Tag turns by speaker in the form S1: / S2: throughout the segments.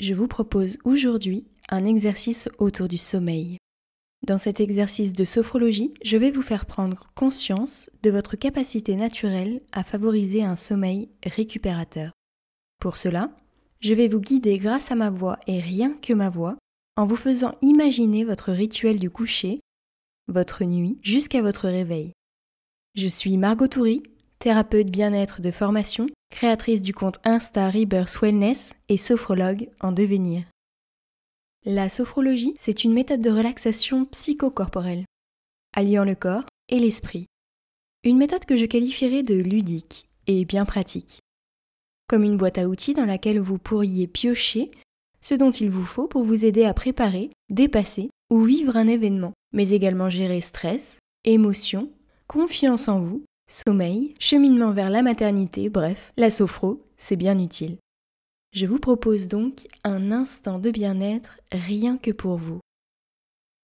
S1: Je vous propose aujourd'hui un exercice autour du sommeil. Dans cet exercice de sophrologie, je vais vous faire prendre conscience de votre capacité naturelle à favoriser un sommeil récupérateur. Pour cela, je vais vous guider grâce à ma voix et rien que ma voix en vous faisant imaginer votre rituel du coucher, votre nuit jusqu'à votre réveil. Je suis Margot Toury, thérapeute bien-être de formation, créatrice du compte Insta Rebirth Wellness et sophrologue en devenir. La sophrologie, c'est une méthode de relaxation psychocorporelle, alliant le corps et l'esprit. Une méthode que je qualifierais de ludique et bien pratique. Comme une boîte à outils dans laquelle vous pourriez piocher ce dont il vous faut pour vous aider à préparer, dépasser ou vivre un événement, mais également gérer stress, émotions, confiance en vous, sommeil, cheminement vers la maternité, bref, la sophro, c'est bien utile. Je vous propose donc un instant de bien-être rien que pour vous.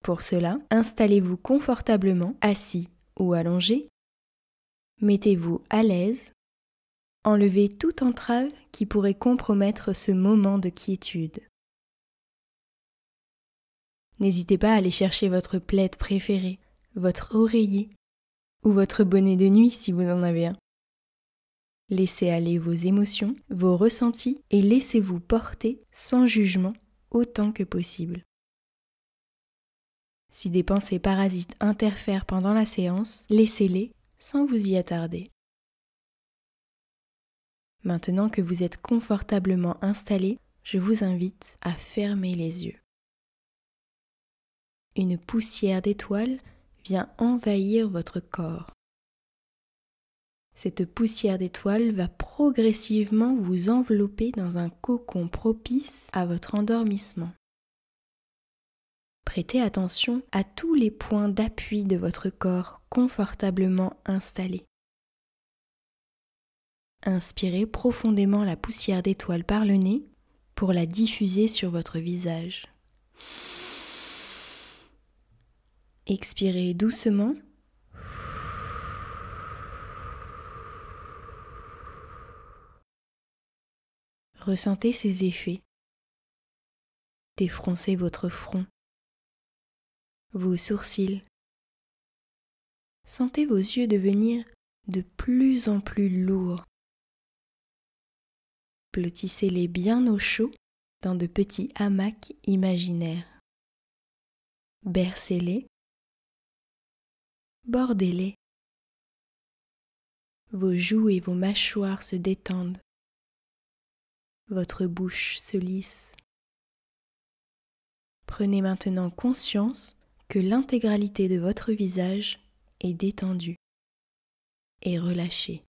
S1: Pour cela, installez-vous confortablement assis ou allongé. Mettez-vous à l'aise. Enlevez toute entrave qui pourrait compromettre ce moment de quiétude. N'hésitez pas à aller chercher votre plaid préféré, votre oreiller ou votre bonnet de nuit si vous en avez un. Laissez aller vos émotions, vos ressentis et laissez-vous porter sans jugement autant que possible. Si des pensées parasites interfèrent pendant la séance, laissez-les sans vous y attarder. Maintenant que vous êtes confortablement installé, je vous invite à fermer les yeux. Une poussière d'étoiles vient envahir votre corps. Cette poussière d'étoiles va progressivement vous envelopper dans un cocon propice à votre endormissement. Prêtez attention à tous les points d'appui de votre corps confortablement installés. Inspirez profondément la poussière d'étoiles par le nez pour la diffuser sur votre visage. Expirez doucement. Ressentez ces effets. Défroncez votre front, vos sourcils. Sentez vos yeux devenir de plus en plus lourds. Blottissez-les bien au chaud dans de petits hamacs imaginaires. Bercez-les bordez-les. Vos joues et vos mâchoires se détendent. Votre bouche se lisse. Prenez maintenant conscience que l'intégralité de votre visage est détendue et relâchée.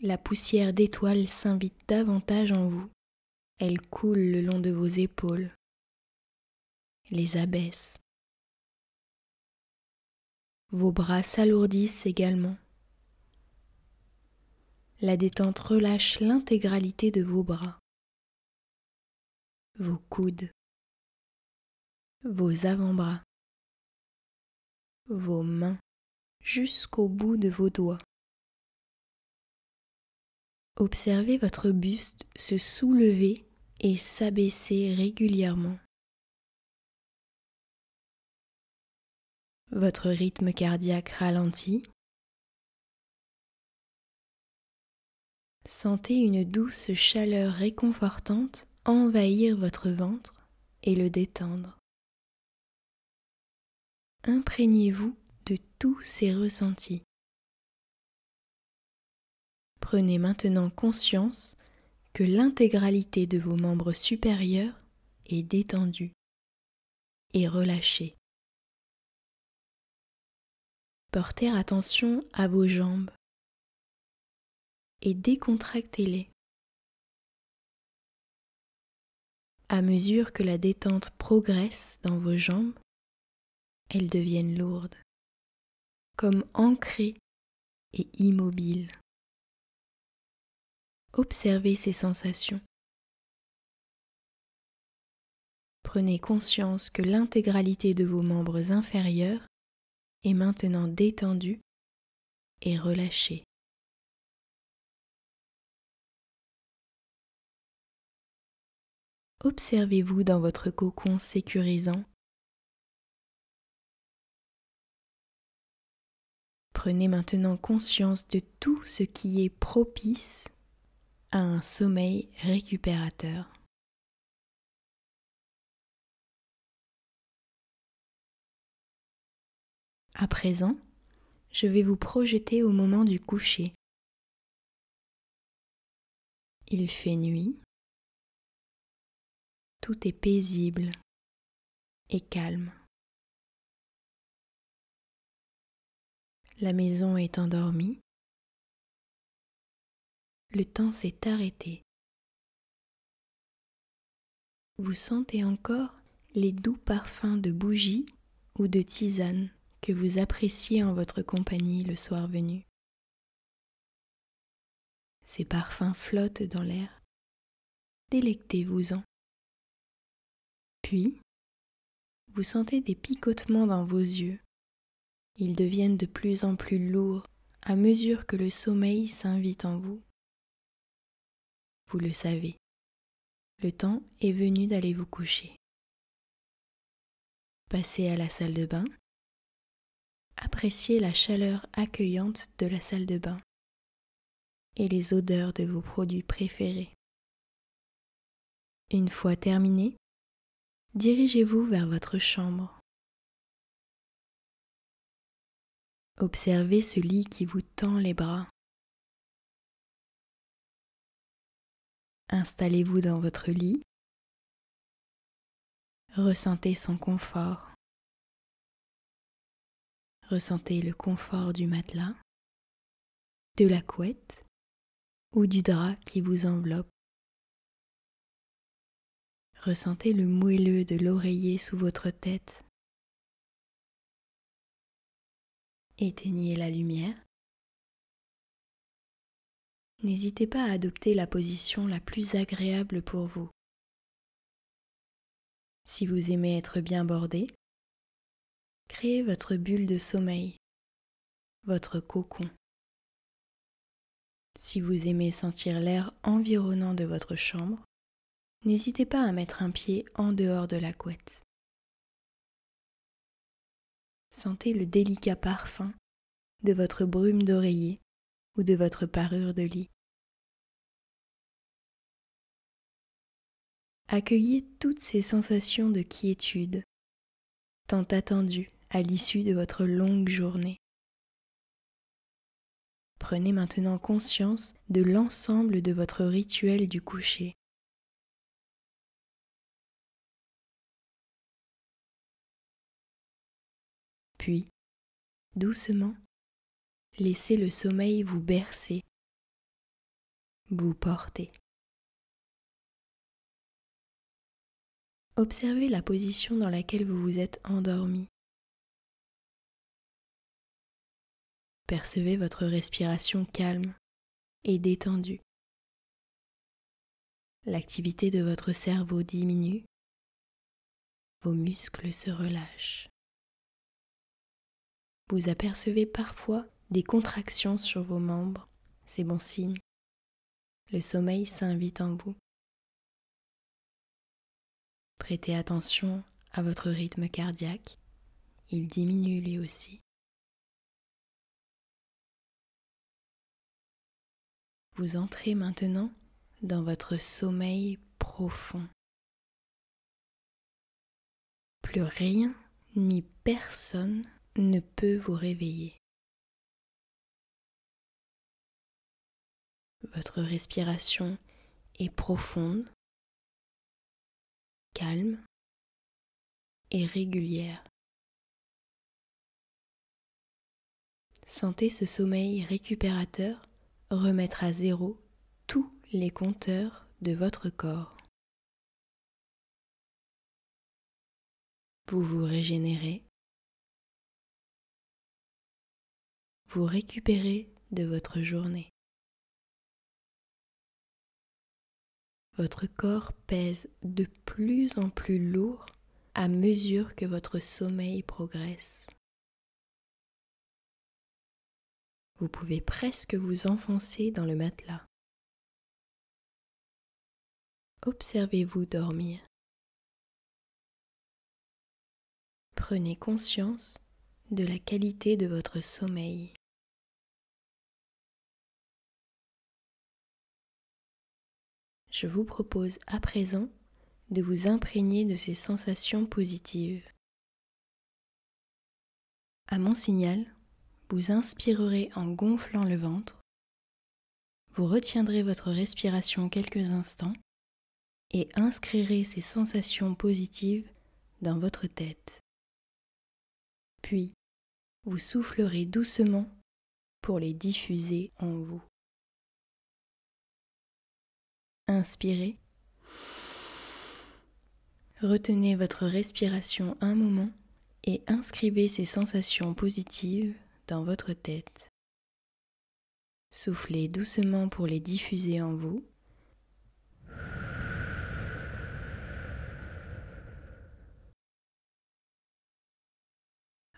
S1: La poussière d'étoiles s'invite davantage en vous. Elle coule le long de vos épaules, les abaisse. Vos bras s'alourdissent également. La détente relâche l'intégralité de vos bras, vos coudes, vos avant-bras, vos mains jusqu'au bout de vos doigts. Observez votre buste se soulever et s'abaisser régulièrement. Votre rythme cardiaque ralentit. Sentez une douce chaleur réconfortante envahir votre ventre et le détendre. Imprégnez-vous de tous ces ressentis. Prenez maintenant conscience que l'intégralité de vos membres supérieurs est détendue et relâchée. Portez attention à vos jambes et décontractez-les. À mesure que la détente progresse dans vos jambes, elles deviennent lourdes, comme ancrées et immobiles. Observez ces sensations. Prenez conscience que l'intégralité de vos membres inférieurs est maintenant détendu et relâché. Observez-vous dans votre cocon sécurisant. Prenez maintenant conscience de tout ce qui est propice à un sommeil récupérateur. À présent, je vais vous projeter au moment du coucher. Il fait nuit. Tout est paisible et calme. La maison est endormie. Le temps s'est arrêté. Vous sentez encore les doux parfums de bougies ou de tisane que vous appréciez en votre compagnie le soir venu. Ces parfums flottent dans l'air. Délectez-vous-en. Puis, vous sentez des picotements dans vos yeux. Ils deviennent de plus en plus lourds à mesure que le sommeil s'invite en vous. Vous le savez, le temps est venu d'aller vous coucher. Passez à la salle de bain appréciez la chaleur accueillante de la salle de bain et les odeurs de vos produits préférés. Une fois terminé, dirigez-vous vers votre chambre. Observez ce lit qui vous tend les bras. Installez-vous dans votre lit. Ressentez son confort. Ressentez le confort du matelas, de la couette ou du drap qui vous enveloppe. Ressentez le moelleux de l'oreiller sous votre tête. Éteignez la lumière. N'hésitez pas à adopter la position la plus agréable pour vous. Si vous aimez être bien bordé, Créez votre bulle de sommeil, votre cocon. Si vous aimez sentir l'air environnant de votre chambre, n'hésitez pas à mettre un pied en dehors de la couette. Sentez le délicat parfum de votre brume d'oreiller ou de votre parure de lit. Accueillez toutes ces sensations de quiétude, tant attendues à l'issue de votre longue journée. Prenez maintenant conscience de l'ensemble de votre rituel du coucher. Puis, doucement, laissez le sommeil vous bercer, vous porter. Observez la position dans laquelle vous vous êtes endormi. Percevez votre respiration calme et détendue. L'activité de votre cerveau diminue. Vos muscles se relâchent. Vous apercevez parfois des contractions sur vos membres. C'est bon signe. Le sommeil s'invite en vous. Prêtez attention à votre rythme cardiaque. Il diminue lui aussi. Vous entrez maintenant dans votre sommeil profond. Plus rien ni personne ne peut vous réveiller. Votre respiration est profonde, calme et régulière. Sentez ce sommeil récupérateur remettre à zéro tous les compteurs de votre corps. Vous vous régénérez. Vous récupérez de votre journée. Votre corps pèse de plus en plus lourd à mesure que votre sommeil progresse. Vous pouvez presque vous enfoncer dans le matelas. observez-vous dormir. Prenez conscience de la qualité de votre sommeil. Je vous propose à présent de vous imprégner de ces sensations positives. À mon signal, vous inspirerez en gonflant le ventre, vous retiendrez votre respiration quelques instants et inscrirez ces sensations positives dans votre tête. Puis, vous soufflerez doucement pour les diffuser en vous. Inspirez. Retenez votre respiration un moment et inscrivez ces sensations positives dans votre tête. Soufflez doucement pour les diffuser en vous.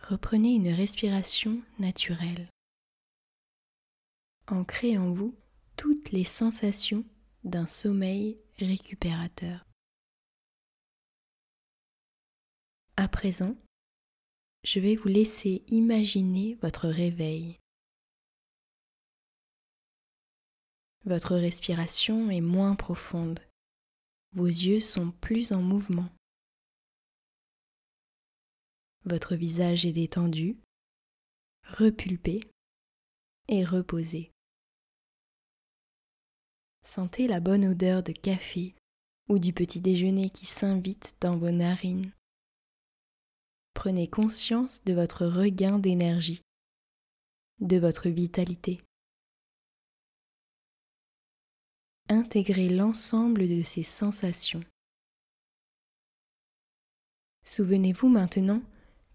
S1: Reprenez une respiration naturelle. Ancrez en vous toutes les sensations d'un sommeil récupérateur. À présent, je vais vous laisser imaginer votre réveil. Votre respiration est moins profonde. Vos yeux sont plus en mouvement. Votre visage est détendu, repulpé et reposé. Sentez la bonne odeur de café ou du petit déjeuner qui s'invite dans vos narines. Prenez conscience de votre regain d'énergie, de votre vitalité. Intégrez l'ensemble de ces sensations. Souvenez-vous maintenant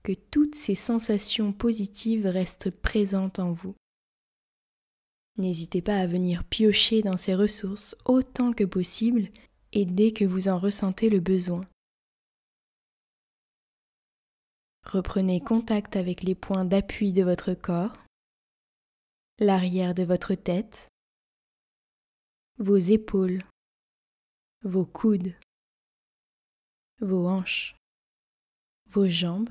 S1: que toutes ces sensations positives restent présentes en vous. N'hésitez pas à venir piocher dans ces ressources autant que possible et dès que vous en ressentez le besoin. Reprenez contact avec les points d'appui de votre corps, l'arrière de votre tête, vos épaules, vos coudes, vos hanches, vos jambes,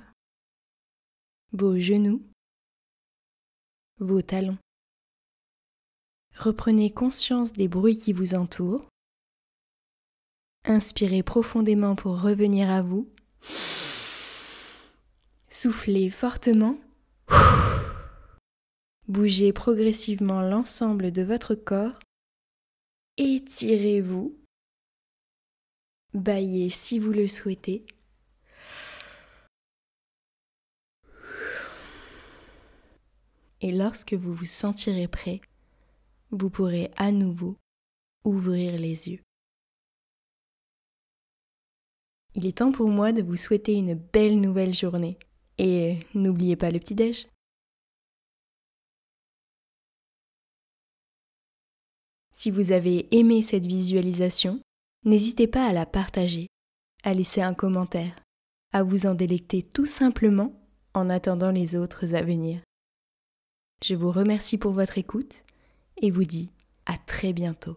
S1: vos genoux, vos talons. Reprenez conscience des bruits qui vous entourent. Inspirez profondément pour revenir à vous. Soufflez fortement. Bougez progressivement l'ensemble de votre corps. Étirez-vous. Baillez si vous le souhaitez. Et lorsque vous vous sentirez prêt, vous pourrez à nouveau ouvrir les yeux. Il est temps pour moi de vous souhaiter une belle nouvelle journée. Et n'oubliez pas le petit-déj. Si vous avez aimé cette visualisation, n'hésitez pas à la partager, à laisser un commentaire, à vous en délecter tout simplement en attendant les autres à venir. Je vous remercie pour votre écoute et vous dis à très bientôt.